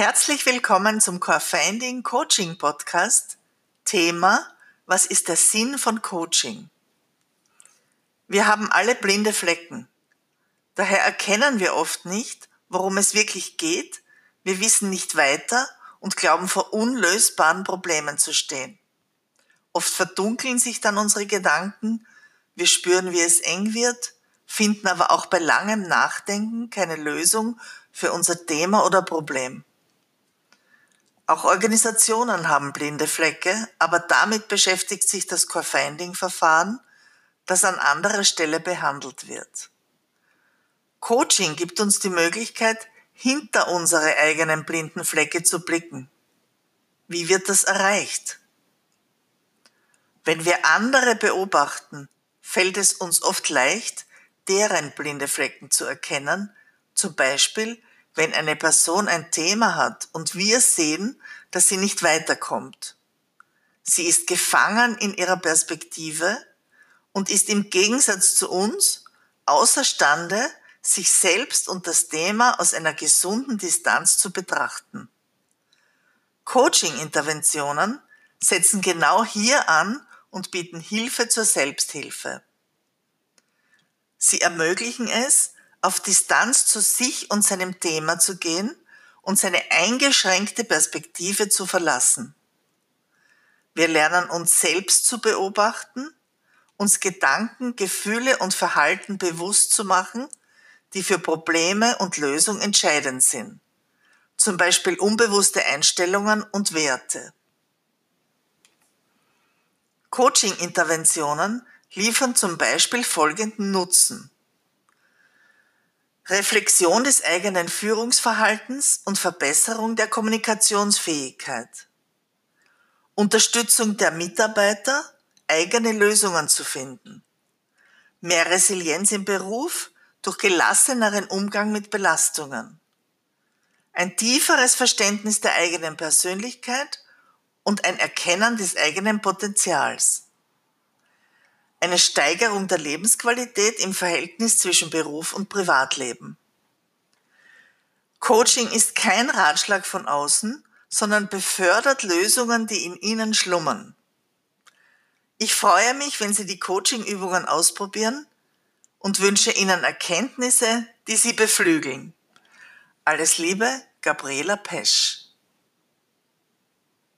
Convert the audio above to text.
Herzlich willkommen zum Core Finding Coaching Podcast. Thema, was ist der Sinn von Coaching? Wir haben alle blinde Flecken. Daher erkennen wir oft nicht, worum es wirklich geht. Wir wissen nicht weiter und glauben vor unlösbaren Problemen zu stehen. Oft verdunkeln sich dann unsere Gedanken, wir spüren, wie es eng wird, finden aber auch bei langem Nachdenken keine Lösung für unser Thema oder Problem. Auch Organisationen haben blinde Flecke, aber damit beschäftigt sich das Core-Finding-Verfahren, das an anderer Stelle behandelt wird. Coaching gibt uns die Möglichkeit, hinter unsere eigenen blinden Flecke zu blicken. Wie wird das erreicht? Wenn wir andere beobachten, fällt es uns oft leicht, deren blinde Flecken zu erkennen, zum Beispiel wenn eine Person ein Thema hat und wir sehen, dass sie nicht weiterkommt. Sie ist gefangen in ihrer Perspektive und ist im Gegensatz zu uns außerstande, sich selbst und das Thema aus einer gesunden Distanz zu betrachten. Coaching-Interventionen setzen genau hier an und bieten Hilfe zur Selbsthilfe. Sie ermöglichen es, auf Distanz zu sich und seinem Thema zu gehen und seine eingeschränkte Perspektive zu verlassen. Wir lernen uns selbst zu beobachten, uns Gedanken, Gefühle und Verhalten bewusst zu machen, die für Probleme und Lösung entscheidend sind. Zum Beispiel unbewusste Einstellungen und Werte. Coaching-Interventionen liefern zum Beispiel folgenden Nutzen. Reflexion des eigenen Führungsverhaltens und Verbesserung der Kommunikationsfähigkeit. Unterstützung der Mitarbeiter, eigene Lösungen zu finden. Mehr Resilienz im Beruf durch gelasseneren Umgang mit Belastungen. Ein tieferes Verständnis der eigenen Persönlichkeit und ein Erkennen des eigenen Potenzials eine Steigerung der Lebensqualität im Verhältnis zwischen Beruf und Privatleben. Coaching ist kein Ratschlag von außen, sondern befördert Lösungen, die in Ihnen schlummern. Ich freue mich, wenn Sie die Coaching-Übungen ausprobieren und wünsche Ihnen Erkenntnisse, die Sie beflügeln. Alles Liebe, Gabriela Pesch.